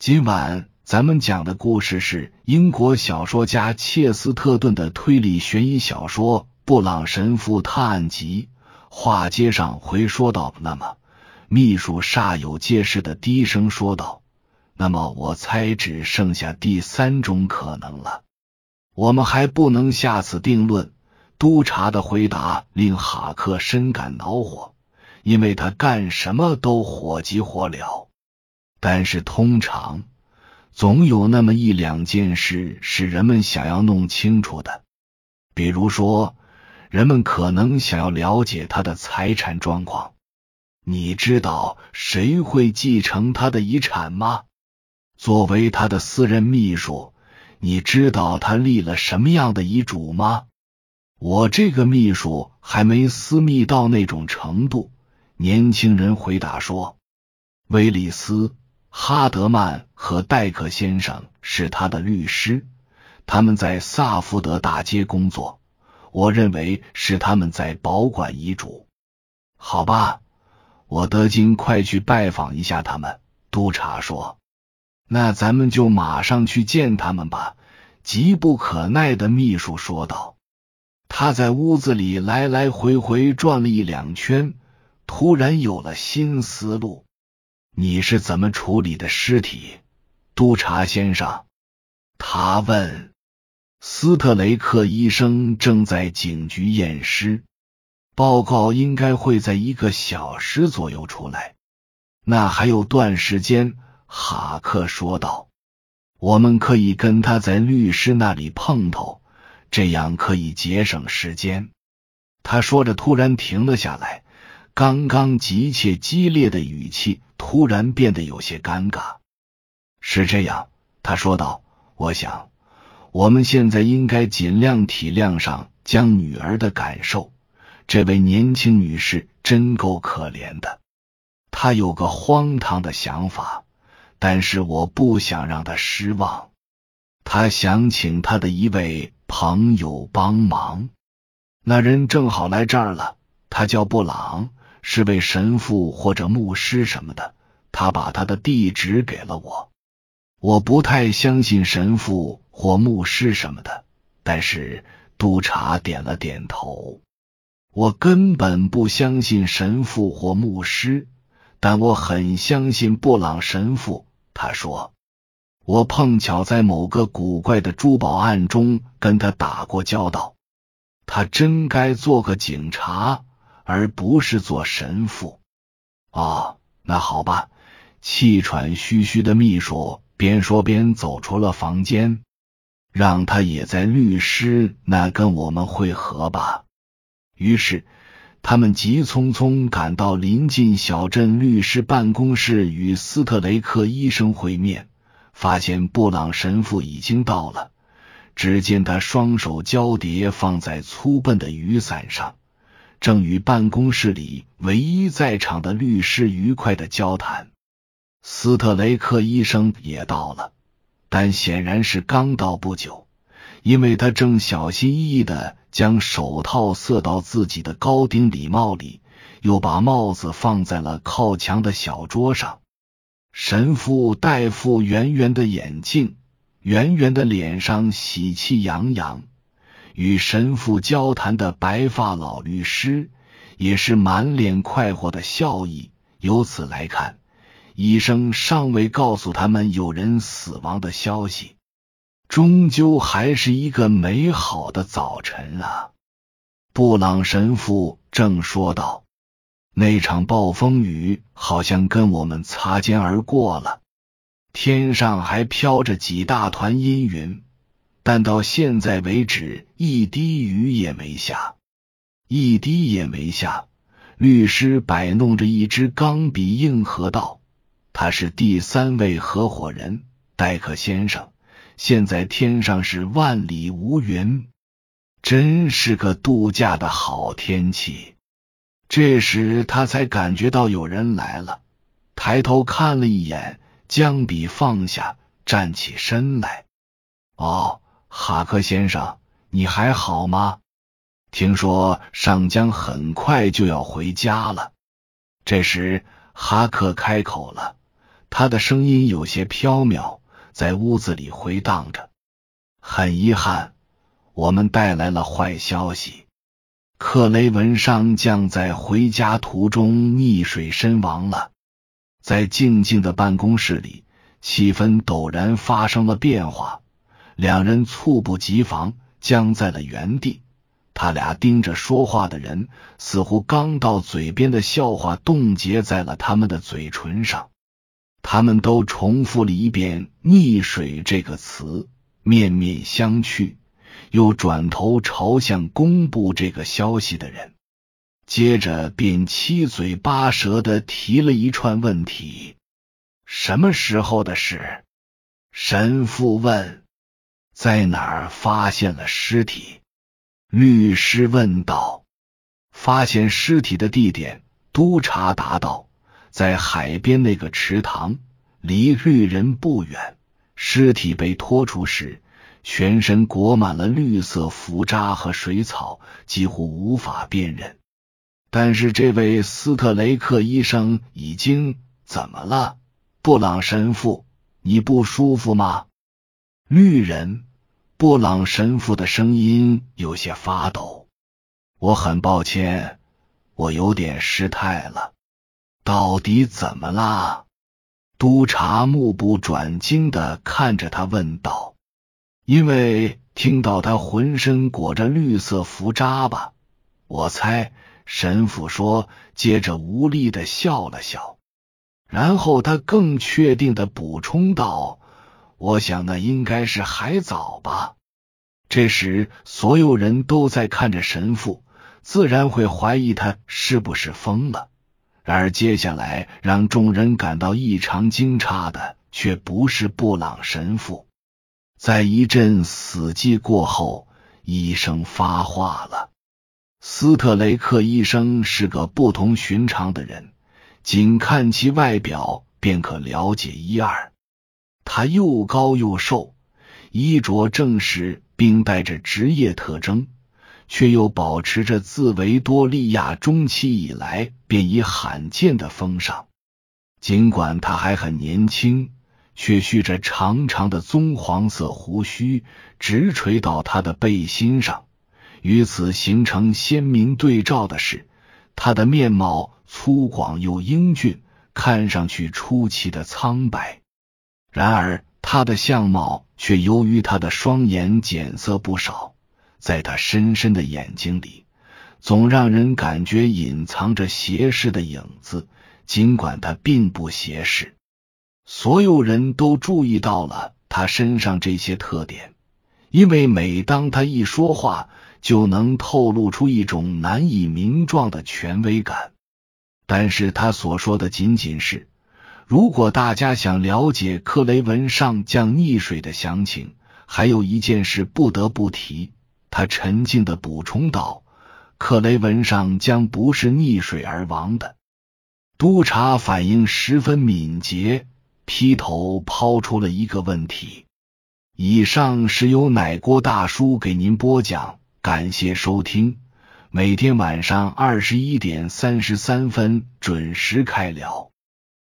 今晚咱们讲的故事是英国小说家切斯特顿的推理悬疑小说《布朗神父探案集》。话接上回说道：“那么，秘书煞有介事的低声说道：‘那么，我猜只剩下第三种可能了。我们还不能下此定论。’督察的回答令哈克深感恼火，因为他干什么都火急火燎。但是通常总有那么一两件事是人们想要弄清楚的，比如说。”人们可能想要了解他的财产状况。你知道谁会继承他的遗产吗？作为他的私人秘书，你知道他立了什么样的遗嘱吗？我这个秘书还没私密到那种程度。年轻人回答说：“威利斯、哈德曼和戴克先生是他的律师，他们在萨福德大街工作。”我认为是他们在保管遗嘱，好吧，我得尽快去拜访一下他们。督察说：“那咱们就马上去见他们吧。”急不可耐的秘书说道。他在屋子里来来回回转了一两圈，突然有了新思路。你是怎么处理的尸体，督察先生？他问。斯特雷克医生正在警局验尸，报告应该会在一个小时左右出来。那还有段时间，哈克说道：“我们可以跟他在律师那里碰头，这样可以节省时间。”他说着，突然停了下来，刚刚急切激烈的语气突然变得有些尴尬。是这样，他说道：“我想。”我们现在应该尽量体谅上江女儿的感受。这位年轻女士真够可怜的。她有个荒唐的想法，但是我不想让她失望。她想请她的一位朋友帮忙。那人正好来这儿了。他叫布朗，是位神父或者牧师什么的。他把他的地址给了我。我不太相信神父。或牧师什么的，但是督察点了点头。我根本不相信神父或牧师，但我很相信布朗神父。他说：“我碰巧在某个古怪的珠宝案中跟他打过交道。他真该做个警察，而不是做神父。”哦，那好吧。气喘吁吁的秘书边说边走出了房间。让他也在律师那跟我们会合吧。于是，他们急匆匆赶到临近小镇律师办公室，与斯特雷克医生会面。发现布朗神父已经到了。只见他双手交叠放在粗笨的雨伞上，正与办公室里唯一在场的律师愉快的交谈。斯特雷克医生也到了。但显然是刚到不久，因为他正小心翼翼的将手套塞到自己的高顶礼帽里，又把帽子放在了靠墙的小桌上。神父戴副圆圆的眼镜，圆圆的脸上喜气洋洋。与神父交谈的白发老律师也是满脸快活的笑意。由此来看。医生尚未告诉他们有人死亡的消息，终究还是一个美好的早晨啊！布朗神父正说道：“那场暴风雨好像跟我们擦肩而过了，天上还飘着几大团阴云，但到现在为止一滴雨也没下，一滴也没下。”律师摆弄着一支钢笔，应和道。他是第三位合伙人，戴克先生。现在天上是万里无云，真是个度假的好天气。这时他才感觉到有人来了，抬头看了一眼，将笔放下，站起身来。哦，哈克先生，你还好吗？听说上江很快就要回家了。这时哈克开口了。他的声音有些飘渺，在屋子里回荡着。很遗憾，我们带来了坏消息。克雷文上将在回家途中溺水身亡了。在静静的办公室里，气氛陡然发生了变化。两人猝不及防，僵在了原地。他俩盯着说话的人，似乎刚到嘴边的笑话冻结在了他们的嘴唇上。他们都重复了一遍“溺水”这个词，面面相觑，又转头朝向公布这个消息的人，接着便七嘴八舌的提了一串问题：“什么时候的事？”神父问：“在哪儿发现了尸体？”律师问道：“发现尸体的地点？”督察答道：“在海边那个池塘，离绿人不远。尸体被拖出时，全身裹满了绿色腐渣和水草，几乎无法辨认。但是这位斯特雷克医生已经怎么了？布朗神父，你不舒服吗？”绿人。布朗神父的声音有些发抖。我很抱歉，我有点失态了。到底怎么了？督察目不转睛的看着他问道。因为听到他浑身裹着绿色浮渣吧？我猜。神父说，接着无力的笑了笑，然后他更确定的补充道。我想那应该是海藻吧。这时，所有人都在看着神父，自然会怀疑他是不是疯了。然而，接下来让众人感到异常惊诧的，却不是布朗神父。在一阵死寂过后，医生发话了：“斯特雷克医生是个不同寻常的人，仅看其外表便可了解一二。”他又高又瘦，衣着正式，并带着职业特征，却又保持着自维多利亚中期以来便已罕见的风尚。尽管他还很年轻，却蓄着长长的棕黄色胡须，直垂到他的背心上。与此形成鲜明对照的是，他的面貌粗犷又英俊，看上去出奇的苍白。然而，他的相貌却由于他的双眼减色不少，在他深深的眼睛里，总让人感觉隐藏着斜视的影子，尽管他并不斜视。所有人都注意到了他身上这些特点，因为每当他一说话，就能透露出一种难以名状的权威感。但是他所说的仅仅是。如果大家想了解克雷文上将溺水的详情，还有一件事不得不提。他沉静的补充道：“克雷文上将不是溺水而亡的。”督察反应十分敏捷，劈头抛出了一个问题。以上是由奶锅大叔给您播讲，感谢收听。每天晚上二十一点三十三分准时开聊。